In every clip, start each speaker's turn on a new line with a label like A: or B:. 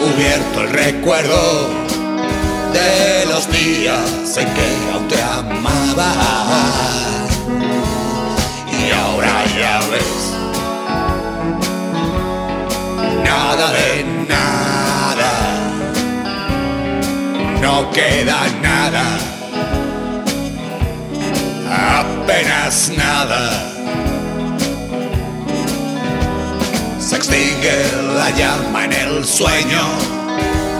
A: cubierto el recuerdo de los días en que aún te amaba. Y ahora ya ves, nada de nada, no queda nada apenas nada. Extingue la llama en el sueño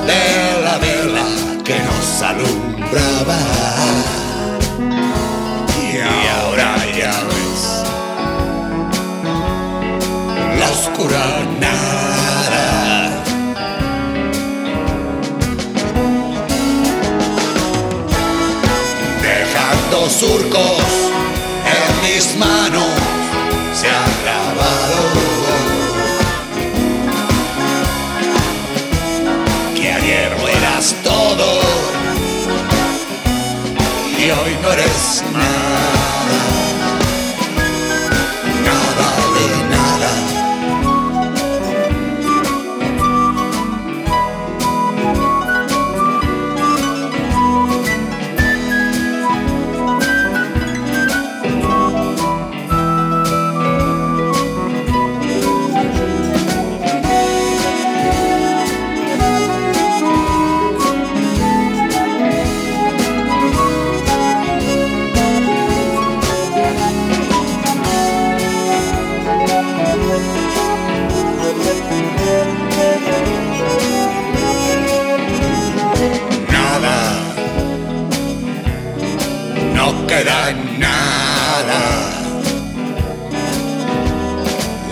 A: de la vela que nos alumbraba. Y ahora ya ves la oscura nada. dejando surcos y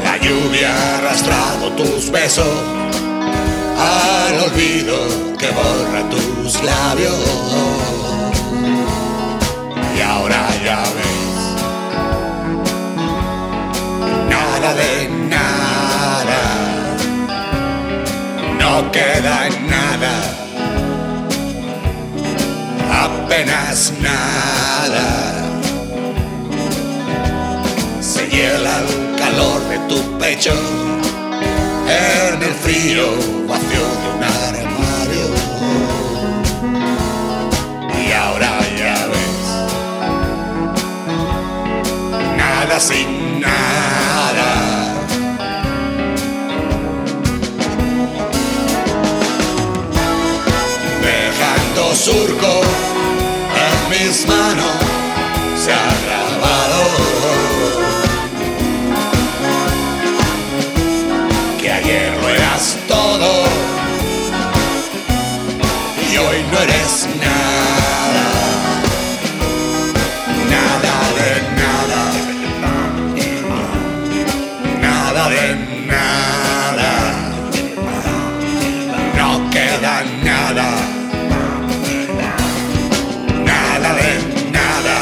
A: La lluvia ha arrastrado tus besos al olvido que borra tus labios. Y ahora ya ves, nada de nada, no queda nada apenas nada. El calor de tu pecho en el frío vacío de un armario. Y ahora ya ves, nada sin nada. dejando surco en mis manos no eres nada. Nada de nada. Nada de nada. No queda nada. Nada de nada.